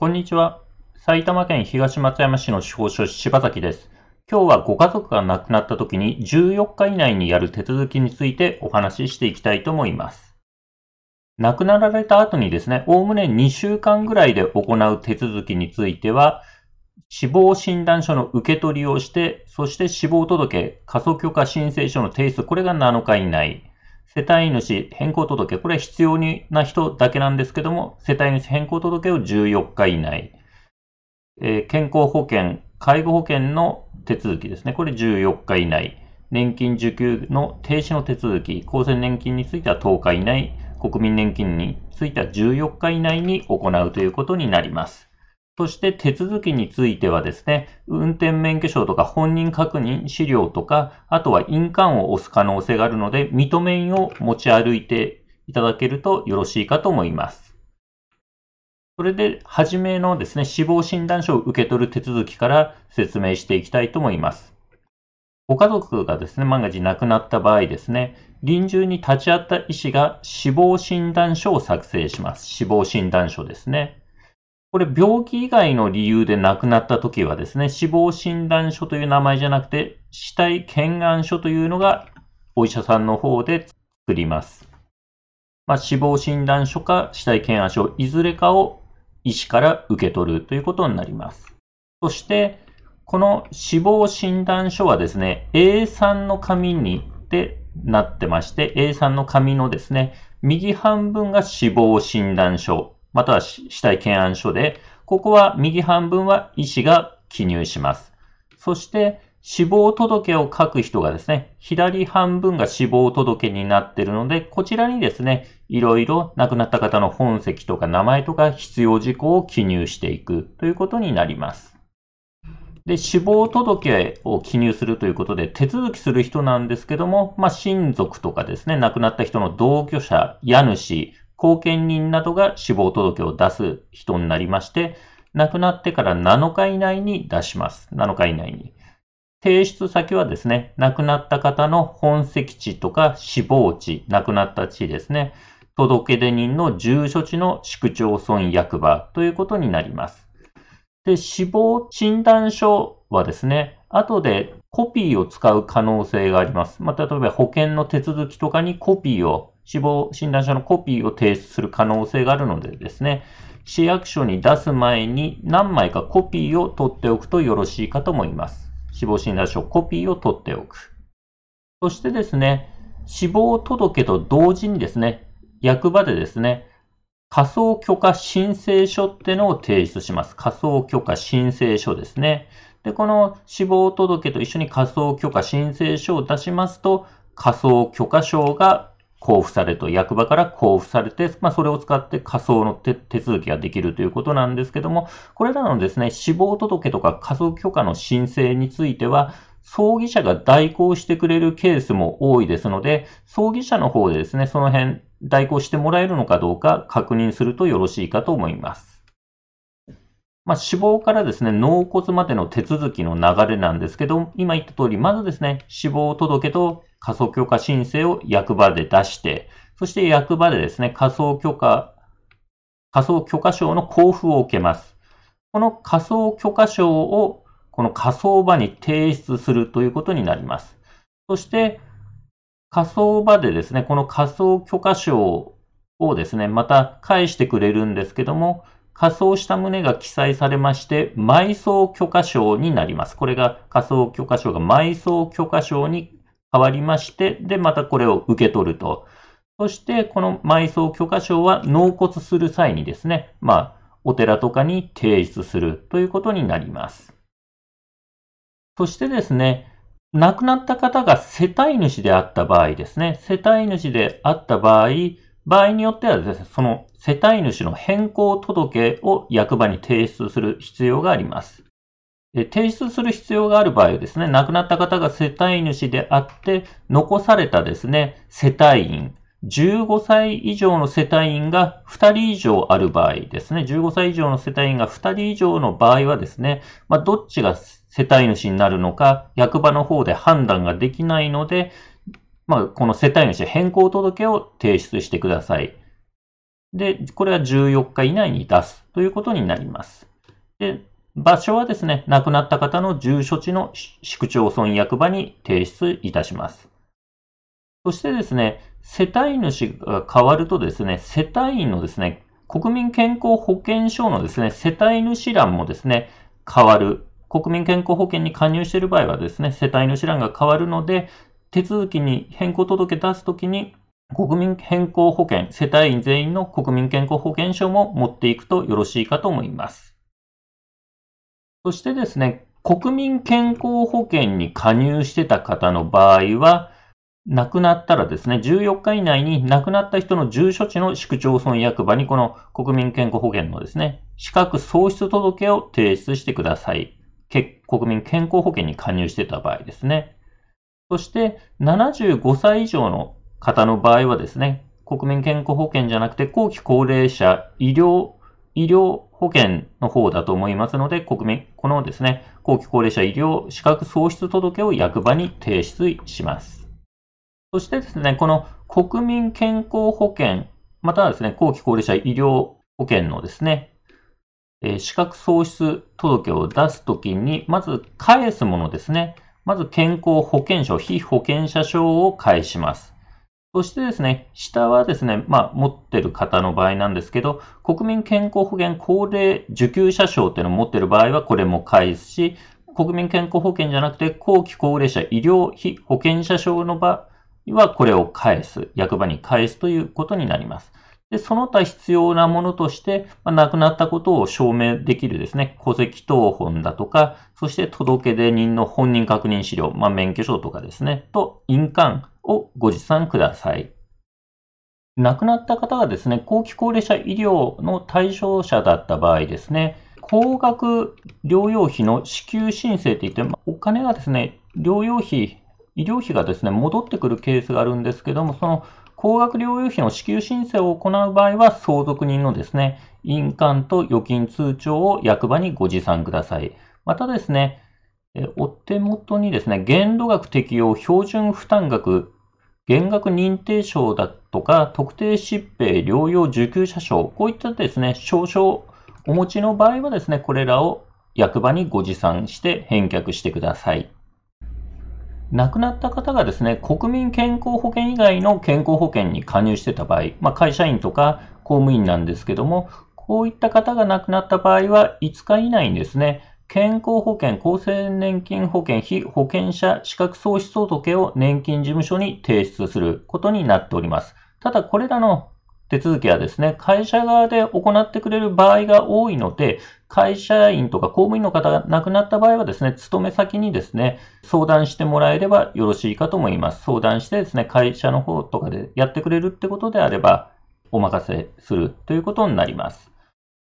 こんにちは。埼玉県東松山市の司法書士柴崎です。今日はご家族が亡くなった時に14日以内にやる手続きについてお話ししていきたいと思います。亡くなられた後にですね、おおむね2週間ぐらいで行う手続きについては、死亡診断書の受け取りをして、そして死亡届、過疎許可申請書の提出、これが7日以内。世帯主変更届、これは必要な人だけなんですけども、世帯主変更届を14日以内。えー、健康保険、介護保険の手続きですね。これ14日以内。年金受給の停止の手続き、厚生年金については10日以内、国民年金については14日以内に行うということになります。そして手続きについてはですね、運転免許証とか本人確認資料とか、あとは印鑑を押す可能性があるので、認め印を持ち歩いていただけるとよろしいかと思います。それで、はじめのですね、死亡診断書を受け取る手続きから説明していきたいと思います。ご家族がですね、万が一亡くなった場合ですね、臨終に立ち会った医師が死亡診断書を作成します。死亡診断書ですね。これ病気以外の理由で亡くなった時はですね、死亡診断書という名前じゃなくて、死体検案書というのがお医者さんの方で作ります。まあ、死亡診断書か死体検案書、いずれかを医師から受け取るということになります。そして、この死亡診断書はですね、A3 の紙にでなってまして、A3 の紙のですね、右半分が死亡診断書、または死体検案書で、ここは右半分は医師が記入します。そして、死亡届を書く人がですね、左半分が死亡届になっているので、こちらにですね、いろいろ亡くなった方の本籍とか名前とか必要事項を記入していくということになります。で、死亡届を記入するということで、手続きする人なんですけども、まあ、親族とかですね、亡くなった人の同居者、家主、後見人などが死亡届を出す人になりまして、亡くなってから7日以内に出します。7日以内に。提出先はですね、亡くなった方の本籍地とか死亡地、亡くなった地ですね、届出人の住所地の市区町村役場ということになります。で、死亡診断書はですね、後でコピーを使う可能性があります。まあ、例えば保険の手続きとかにコピーを死亡診断書のコピーを提出する可能性があるのでですね、市役所に出す前に何枚かコピーを取っておくとよろしいかと思います。死亡診断書コピーを取っておく。そしてですね、死亡届と同時にですね、役場でですね、仮想許可申請書ってのを提出します。仮想許可申請書ですね。で、この死亡届と一緒に仮想許可申請書を出しますと、仮想許可証が交付されると、役場から交付されて、まあ、それを使って仮想の手続きができるということなんですけども、これらのですね、死亡届とか仮想許可の申請については、葬儀社が代行してくれるケースも多いですので、葬儀社の方でですね、その辺代行してもらえるのかどうか確認するとよろしいかと思います。まあ、死亡からですね、納骨までの手続きの流れなんですけど、今言った通り、まずですね、死亡届と仮想許可申請を役場で出して、そして役場でですね、仮想許可、仮想許可証の交付を受けます。この仮想許可証をこの仮想場に提出するということになります。そして、仮想場でですね、この仮想許可証をですね、また返してくれるんですけども、仮装した旨が記載されまして、埋葬許可証になります。これが仮装許可証が埋葬許可証に変わりまして、で、またこれを受け取ると。そして、この埋葬許可証は納骨する際にですね、まあ、お寺とかに提出するということになります。そしてですね、亡くなった方が世帯主であった場合ですね、世帯主であった場合、場合によってはですね、その世帯主の変更届を役場に提出する必要があります。提出する必要がある場合はですね、亡くなった方が世帯主であって、残されたですね、世帯員、15歳以上の世帯員が2人以上ある場合ですね、15歳以上の世帯員が2人以上の場合はですね、まあ、どっちが世帯主になるのか、役場の方で判断ができないので、まあ、この世帯主変更届を提出してください。で、これは14日以内に出すということになります。で、場所はですね、亡くなった方の住所地の市区町村役場に提出いたします。そしてですね、世帯主が変わるとですね、世帯員のですね、国民健康保険証のですね、世帯主欄もですね、変わる。国民健康保険に加入している場合はですね、世帯主欄が変わるので、手続きに変更届出すときに、国民健康保険、世帯員全員の国民健康保険証も持っていくとよろしいかと思います。そしてですね、国民健康保険に加入してた方の場合は、亡くなったらですね、14日以内に亡くなった人の住所地の市区町村役場にこの国民健康保険のですね、資格喪失届を提出してください。国民健康保険に加入してた場合ですね。そして、75歳以上の方の場合はですね、国民健康保険じゃなくて、後期高齢者医療、医療保険の方だと思いますので、国民、このですね、後期高齢者医療資格喪失届を役場に提出します。そしてですね、この国民健康保険、またはですね、後期高齢者医療保険のですね、えー、資格喪失届を出すときに、まず返すものですね。まず健康保険証、被保険者証を返します。そしてですね、下はですね、まあ、持ってる方の場合なんですけど、国民健康保険高齢受給者証っていうのを持ってる場合はこれも返すし、国民健康保険じゃなくて、後期高齢者医療費保険者証の場合はこれを返す、役場に返すということになります。で、その他必要なものとして、まあ、亡くなったことを証明できるですね、戸籍謄本だとか、そして届出人の本人確認資料、まあ、免許証とかですね、と印鑑をご持参ください。亡くなった方がですね、後期高齢者医療の対象者だった場合ですね、高額療養費の支給申請って言って、お金がですね、療養費、医療費がですね、戻ってくるケースがあるんですけども、その高額療養費の支給申請を行う場合は、相続人のですね、印鑑と預金通帳を役場にご持参ください。またですね、お手元にですね、限度額適用標準負担額、減額認定証だとか、特定疾病療養受給者証、こういったですね、証書をお持ちの場合はですね、これらを役場にご持参して返却してください。亡くなった方がですね、国民健康保険以外の健康保険に加入してた場合、まあ、会社員とか公務員なんですけども、こういった方が亡くなった場合は5日以内にですね、健康保険、厚生年金保険、被保険者資格喪失届を年金事務所に提出することになっております。ただ、これらの手続きはですね、会社側で行ってくれる場合が多いので、会社員とか公務員の方が亡くなった場合はですね、勤め先にですね、相談してもらえればよろしいかと思います。相談してですね、会社の方とかでやってくれるってことであれば、お任せするということになります。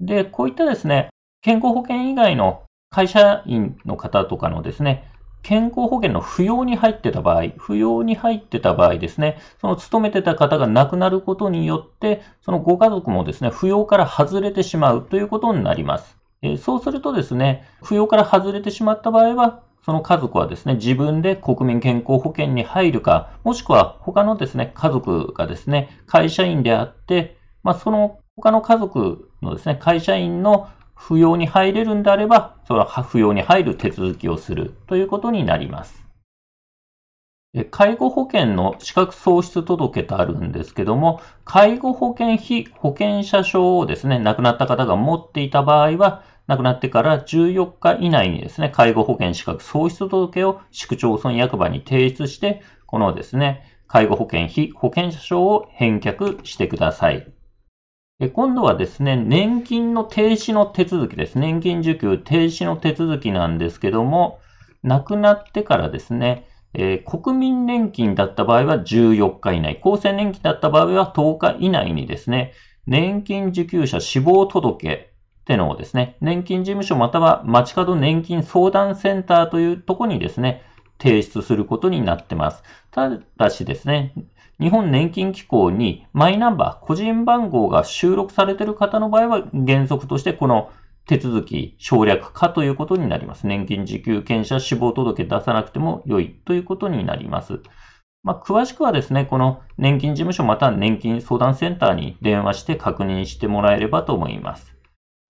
で、こういったですね、健康保険以外の会社員の方とかのですね、健康保険の扶養に入ってた場合、扶養に入ってた場合ですね、その勤めてた方が亡くなることによって、そのご家族もですね、扶養から外れてしまうということになります。えそうするとですね、扶養から外れてしまった場合は、その家族はですね、自分で国民健康保険に入るか、もしくは他のですね、家族がですね、会社員であって、まあ、その他の家族のですね、会社員の扶養に入れるんであれば、その扶養に入る手続きをするということになります。介護保険の資格喪失届とあるんですけども、介護保険費保険者証をですね、亡くなった方が持っていた場合は、亡くなってから14日以内にですね、介護保険資格喪失届を市区町村役場に提出して、このですね、介護保険費保険者証を返却してください。今度はですね、年金の停止の手続きです。年金受給停止の手続きなんですけども、亡くなってからですね、えー、国民年金だった場合は14日以内、厚生年金だった場合は10日以内にですね、年金受給者死亡届ってのをですね、年金事務所または街角年金相談センターというところにですね、提出することになってます。ただしですね、日本年金機構にマイナンバー、個人番号が収録されている方の場合は原則としてこの手続き省略化ということになります。年金受給権者死亡届出さなくても良いということになります。まあ、詳しくはですね、この年金事務所または年金相談センターに電話して確認してもらえればと思います。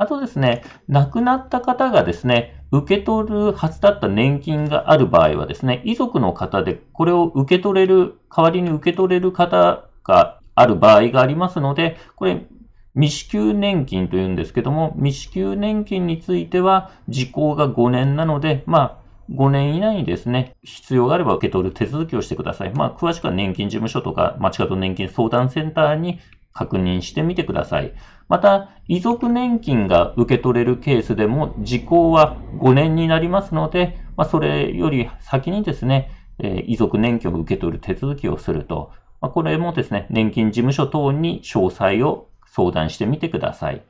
あとですね、亡くなった方がですね、受け取るはずだった年金がある場合はですね、遺族の方でこれを受け取れる、代わりに受け取れる方がある場合がありますので、これ、未支給年金というんですけども、未支給年金については時効が5年なので、まあ、5年以内にですね、必要があれば受け取る手続きをしてください。まあ、詳しくは年金事務所とか、町方年金相談センターに確認してみてください。また、遺族年金が受け取れるケースでも、時効は5年になりますので、まあ、それより先にですね、え、遺族年金を受け取る手続きをすると、まあ、これもですね、年金事務所等に詳細を相談してみてください。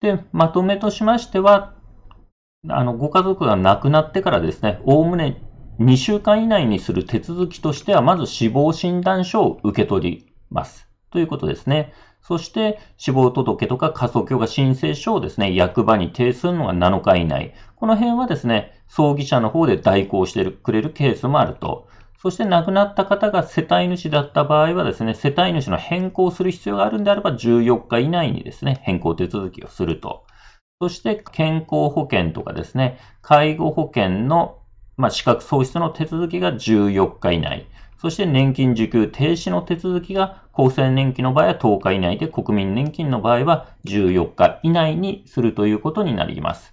で、まとめとしましては、あの、ご家族が亡くなってからですね、おおむね2週間以内にする手続きとしては、まず死亡診断書を受け取ります。ということですね。そして、死亡届とか家族許可申請書をですね、役場に提出するのが7日以内。この辺はですね、葬儀社の方で代行してくれるケースもあると。そして亡くなった方が世帯主だった場合はですね、世帯主の変更する必要があるんであれば14日以内にですね、変更手続きをすると。そして健康保険とかですね、介護保険の、まあ、資格喪失の手続きが14日以内。そして年金受給停止の手続きが厚生年金の場合は10日以内で国民年金の場合は14日以内にするということになります。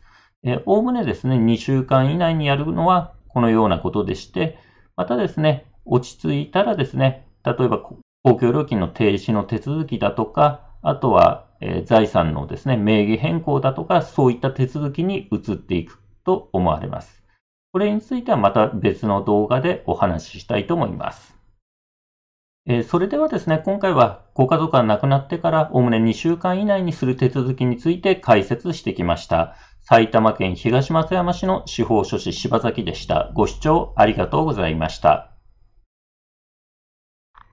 おおむねですね、2週間以内にやるのはこのようなことでして、またですね、落ち着いたらですね、例えば公共料金の停止の手続きだとか、あとはえ、財産のですね、名義変更だとか、そういった手続きに移っていくと思われます。これについてはまた別の動画でお話ししたいと思います。え、それではですね、今回はご家族が亡くなってからおおむね2週間以内にする手続きについて解説してきました。埼玉県東松山市の司法書士柴崎でした。ご視聴ありがとうございました。